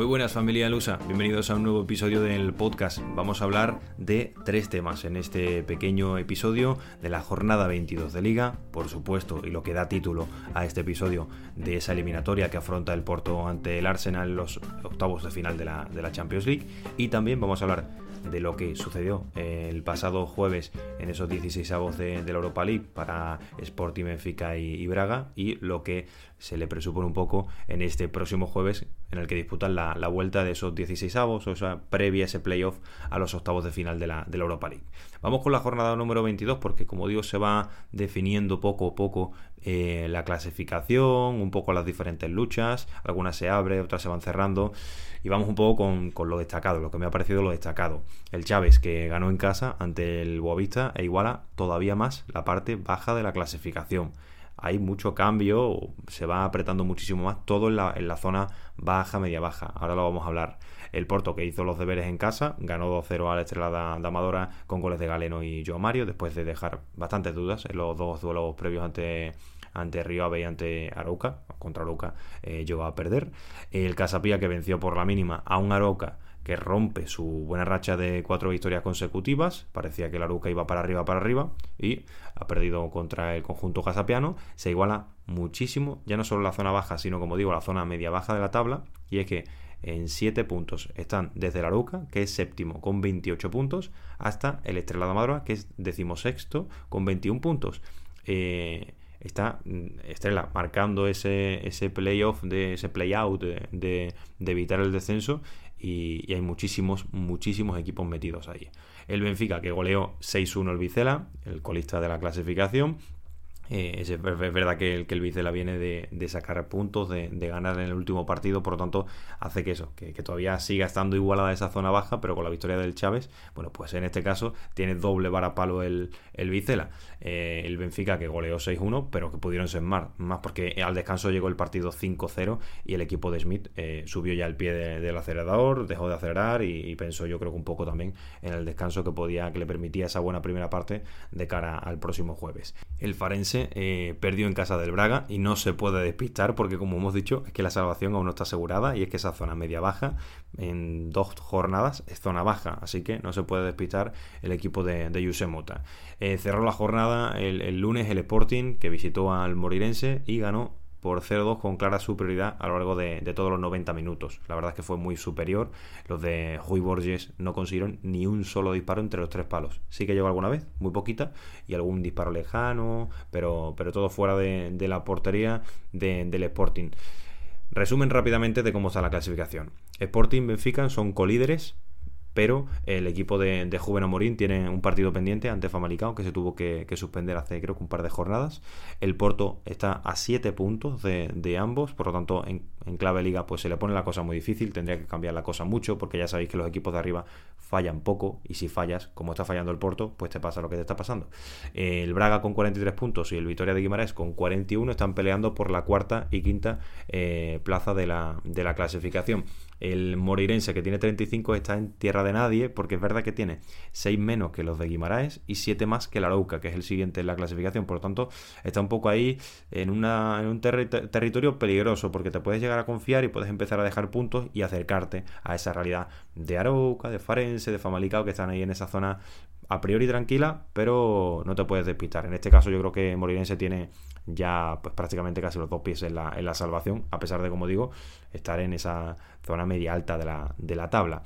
Muy buenas familia Lusa, bienvenidos a un nuevo episodio del podcast. Vamos a hablar de tres temas en este pequeño episodio de la jornada 22 de liga, por supuesto, y lo que da título a este episodio de esa eliminatoria que afronta el Porto ante el Arsenal en los octavos de final de la, de la Champions League. Y también vamos a hablar de lo que sucedió el pasado jueves en esos 16 avos de, la Europa League para Sporting, Benfica y, Braga y lo que se le presupone un poco en este próximo jueves en el que disputan la, vuelta de esos 16 avos, o sea, previa ese playoff a los octavos de final de la, de la Europa League. Vamos con la jornada número 22 porque como digo se va definiendo poco a poco eh, la clasificación, un poco las diferentes luchas, algunas se abren, otras se van cerrando. Y vamos un poco con, lo destacado, lo que me ha parecido lo destacado. El Chávez que ganó en casa ante el Boavista e iguala todavía más la parte baja de la clasificación hay mucho cambio, se va apretando muchísimo más, todo en la, zona baja, media baja. Ahora lo vamos a hablar. El Porto que hizo los deberes en casa, ganó 2-0 a la Estrella de Amadora con goles de Galeno y Joe Mario, después de dejar bastantes dudas en los dos duelos previos ante ante Río Ave y ante Arauca. Contra Arauca eh, llegó a perder. El Casapía que venció por la mínima a un Arauca que rompe su buena racha de cuatro victorias consecutivas. Parecía que la Arauca iba para arriba, para arriba. Y ha perdido contra el conjunto casapiano. Se iguala muchísimo, ya no solo la zona baja, sino como digo, la zona media-baja de la tabla. Y es que en 7 puntos están desde la Aruca, que es séptimo con 28 puntos, hasta el Estrella de Madroa, que es decimosexto con 21 puntos. Eh, está mm, Estrella marcando ese, ese playoff, de, ese playout de, de, de evitar el descenso y, hay muchísimos, muchísimos equipos metidos ahí. El Benfica que goleó 6-1 el Vicela, el colista de la clasificación, eh, es, verdad que el, que el viene de, sacar puntos, de, ganar en el último partido, por lo tanto hace que eso, que, todavía siga estando igualada esa zona baja, pero con la victoria del Chávez, bueno, pues en este caso tiene doble varapalo el, el Vicela. Eh, el Benfica que goleó 6-1, pero que pudieron ser más, más porque al descanso llegó el partido 5-0 y el equipo de Smith eh, subió ya el pie del acelerador, dejó de acelerar y, pensó yo creo que un poco también en el descanso que podía, que le permitía esa buena primera parte de cara al próximo jueves. El Farense eh, perdió en casa del Braga y no se puede despistar porque como hemos dicho es que la salvación aún no está asegurada y es que esa zona media baja en dos jornadas es zona baja, así que no se puede despistar el equipo de, de Yusemota. Eh, cerró la jornada el lunes el Sporting que visitó al Morirense y ganó por 0-2 con clara superioridad a lo largo de, todos los 90 minutos. La verdad es que fue muy superior. Los de Rui Borges no consiguieron ni un solo disparo entre los tres palos. Sí que llegó alguna vez, muy poquita, y algún disparo lejano, pero, pero todo fuera de, la portería del Sporting. Resumen rápidamente de cómo está la clasificación. Sporting Benfica son colíderes pero el equipo de, de Juven Amorín tiene un partido pendiente ante Famalicão que se tuvo que, suspender hace creo que un par de jornadas. El Porto está a 7 puntos de, ambos, por lo tanto en, clave liga pues se le pone la cosa muy difícil, tendría que cambiar la cosa mucho porque ya sabéis que los equipos de arriba fallan poco y si fallas, como está fallando el Porto, pues te pasa lo que te está pasando. El Braga con 43 puntos y el Vitoria de Guimaraes con 41 están peleando por la cuarta y quinta eh, plaza de la, de la clasificación. El Morirense, que tiene 35, está en tierra de nadie, porque es verdad que tiene 6 menos que los de Guimaraes y 7 más que la Arauca, que es el siguiente en la clasificación. Por lo tanto, está un poco ahí en un territorio peligroso, porque te puedes llegar a confiar y puedes empezar a dejar puntos y acercarte a esa realidad de Arauca, de Farense, de Famalicao, que están ahí en esa zona a priori tranquila, pero no te puedes despistar. En este caso yo creo que Morirense tiene ya pues prácticamente casi los dos pies en la, en la salvación, a pesar de, como digo, estar en esa zona media alta de la, de la tabla.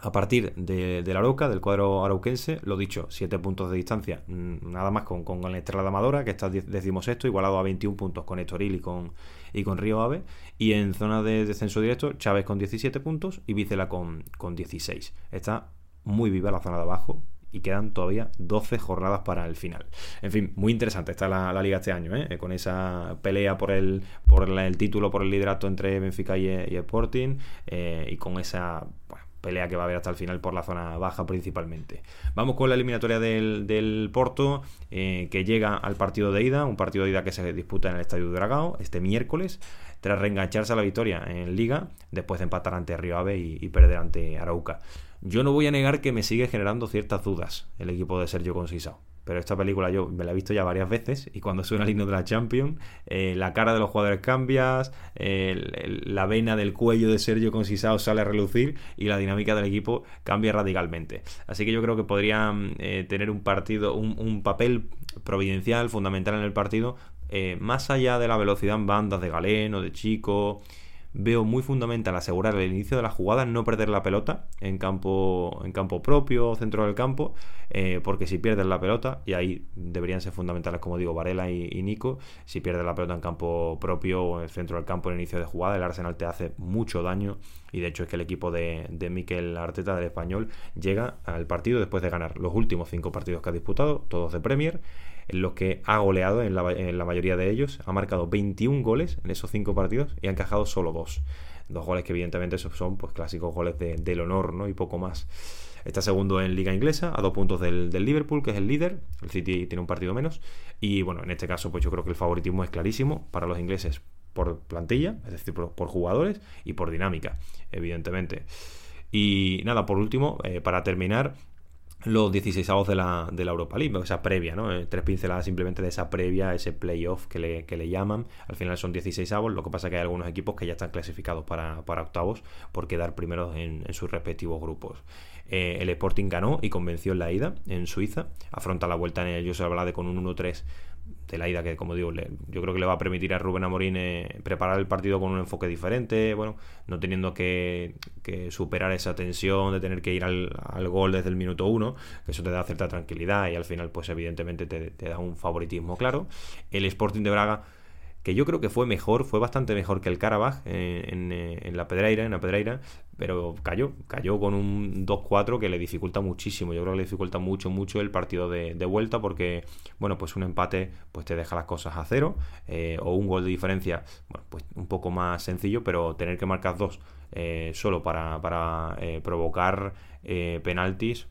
A partir de, la Aroca, del cuadro arauquense, lo dicho, 7 puntos de distancia, mm, nada más con, con la Estrella de Amadora, que está decimos esto, igualado a 21 puntos con Estoril y con, y con Río Ave. Y en zona de descenso directo, Chávez con 17 puntos y Vicela con, con 16. Está muy viva la zona de abajo y quedan todavía 12 jornadas para el final. En fin, muy interesante está la, liga este año, ¿eh? con esa pelea por el, por el título, por el liderato entre Benfica y, Sporting eh, y con esa pelea que va a haber hasta el final por la zona baja principalmente. Vamos con la eliminatoria del, Porto, eh, que llega al partido de ida, un partido de ida que se disputa en el Estadio de Dragao este miércoles, tras reengancharse a la victoria en Liga, después de empatar ante Río Ave y perder ante Arauca. Yo no voy a negar que me sigue generando ciertas dudas el equipo de Sergio Conceição. Pero esta película yo me la he visto ya varias veces y cuando suena el himno de la Champions, eh, la cara de los jugadores cambia, la vena del cuello de Sergio Conceição sale a relucir y la dinámica del equipo cambia radicalmente. Así que yo creo que podrían eh, tener un partido, un, papel providencial, fundamental en el partido, eh, más allá de la velocidad en bandas de Galeno, de Chico, veo muy fundamental asegurar el inicio de la jugada, no perder la pelota en campo, en campo propio, centro del campo, eh, porque si pierdes la pelota, y ahí deberían ser fundamentales, como digo, Varela y, Nico, si pierdes la pelota en campo propio o en el centro del campo en el inicio de jugada, el Arsenal te hace mucho daño, y de hecho es que el equipo de, de Mikel Arteta del español llega al partido después de ganar los últimos cinco partidos que ha disputado, todos de Premier, en los que ha goleado en la, mayoría de ellos. Ha marcado 21 goles en esos 5 partidos y ha encajado solo 2. Dos goles que evidentemente son pues, clásicos goles del honor ¿no? y poco más. Está segundo en Liga Inglesa, a dos puntos del, Liverpool, que es el líder. El City tiene un partido menos. Y bueno, en este caso, pues yo creo que el favoritismo es clarísimo para los ingleses por plantilla, es decir, por, jugadores y por dinámica, evidentemente. Y nada, por último, eh, para terminar, los 16 avos de la, de la Europa League, esa previa, ¿no? Eh, tres pinceladas simplemente de esa previa, ese playoff que le, que le llaman. Al final son 16 avos, lo que pasa es que hay algunos equipos que ya están clasificados para, octavos por quedar primeros en, sus respectivos grupos. Eh, el Sporting ganó y convenció en la ida en Suiza, afronta la vuelta en el José Balade con un 1-3 de la ida que, como digo, yo creo que le va a permitir a Rubén Amorín eh, preparar el partido con un enfoque diferente, bueno, no teniendo que, superar esa tensión de tener que ir al, gol desde el minuto uno, que eso te da cierta tranquilidad y al final, pues evidentemente te, da un favoritismo claro. El Sporting de Braga que yo creo que fue mejor, fue bastante mejor que el Carabaj eh, eh, en, la Pedreira, en la Pedreira, pero cayó, cayó con un 2-4 que le dificulta muchísimo, yo creo que le dificulta mucho, mucho el partido de, vuelta porque, bueno, pues un empate pues te deja las cosas a cero eh, o un gol de diferencia, bueno, pues un poco más sencillo, pero tener que marcar dos solo para, para provocar penaltis,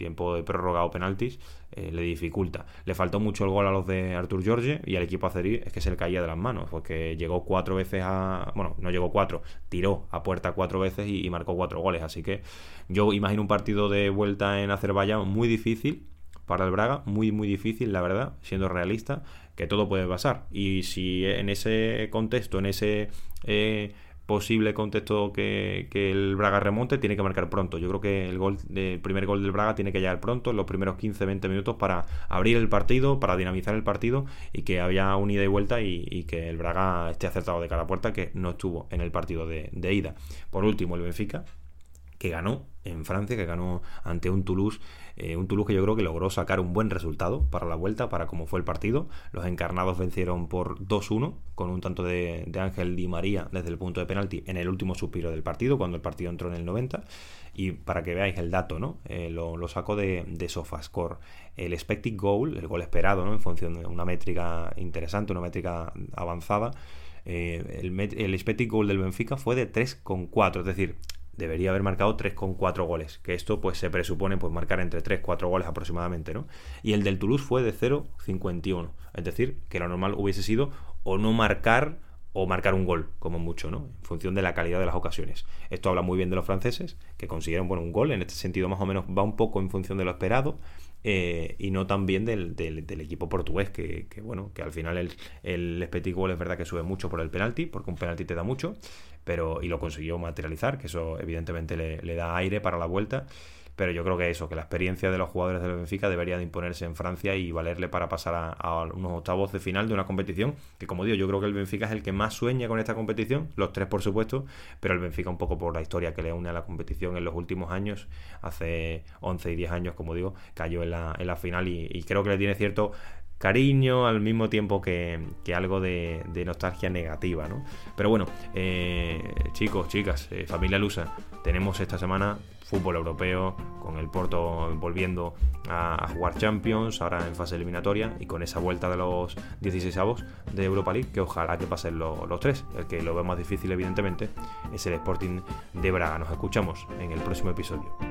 tiempo de prorrogado penaltis, eh, le dificulta. Le faltó mucho el gol a los de Artur George y al equipo acerí es que se le caía de las manos, porque llegó cuatro veces a. Bueno, no llegó cuatro, tiró a puerta cuatro veces y, marcó cuatro goles. Así que yo imagino un partido de vuelta en Azerbaiyán muy difícil para el Braga, muy, muy difícil, la verdad, siendo realista, que todo puede pasar. Y si en ese contexto, en ese. Eh, posible contexto que, el Braga remonte, tiene que marcar pronto. Yo creo que el, gol, el primer gol del Braga tiene que llegar pronto, en los primeros 15-20 minutos, para abrir el partido, para dinamizar el partido y que haya un ida y vuelta y, que el Braga esté acertado de cara a puerta, que no estuvo en el partido de, de ida. Por último, el Benfica, que ganó en Francia, que ganó ante un Toulouse eh, un Toulouse que yo creo que logró sacar un buen resultado para la vuelta, para cómo fue el partido. Los encarnados vencieron por 2-1 con un tanto de, Ángel Di María desde el punto de penalti en el último suspiro del partido, cuando el partido entró en el 90. Y para que veáis el dato, ¿no? Eh, lo, lo, saco de, de SofaScore. El expected goal, el gol esperado, ¿no? En función de una métrica interesante, una métrica avanzada. Eh, el, el expected goal del Benfica fue de 3,4, es decir, debería haber marcado 3,4 goles, que esto pues se presupone pues marcar entre 3, 4 goles aproximadamente, ¿no? Y el del Toulouse fue de 0,51, es decir, que lo normal hubiese sido o no marcar o marcar un gol, como mucho, ¿no? En función de la calidad de las ocasiones. Esto habla muy bien de los franceses, que consiguieron, bueno, un gol, en este sentido más o menos va un poco en función de lo esperado, eh, y no también del, del, equipo portugués, que, bueno, que al final el, el Goal es verdad que sube mucho por el penalti, porque un penalti te da mucho, pero y lo consiguió materializar, que eso evidentemente le, le da aire para la vuelta pero yo creo que eso, que la experiencia de los jugadores del Benfica debería de imponerse en Francia y valerle para pasar a, unos octavos de final de una competición que, como digo, yo creo que el Benfica es el que más sueña con esta competición, los tres por supuesto, pero el Benfica un poco por la historia que le une a la competición en los últimos años, hace 11 y 10 años, como digo, cayó en la, en la final y, creo que le tiene cierto cariño al mismo tiempo que, algo de, nostalgia negativa, ¿no? Pero bueno, eh, chicos, chicas, eh, familia Lusa, tenemos esta semana fútbol europeo, con el Porto volviendo a, jugar Champions, ahora en fase eliminatoria y con esa vuelta de los 16 avos de Europa League, que ojalá que pasen los tres. El que lo ve más difícil, evidentemente, es el Sporting de Braga. Nos escuchamos en el próximo episodio.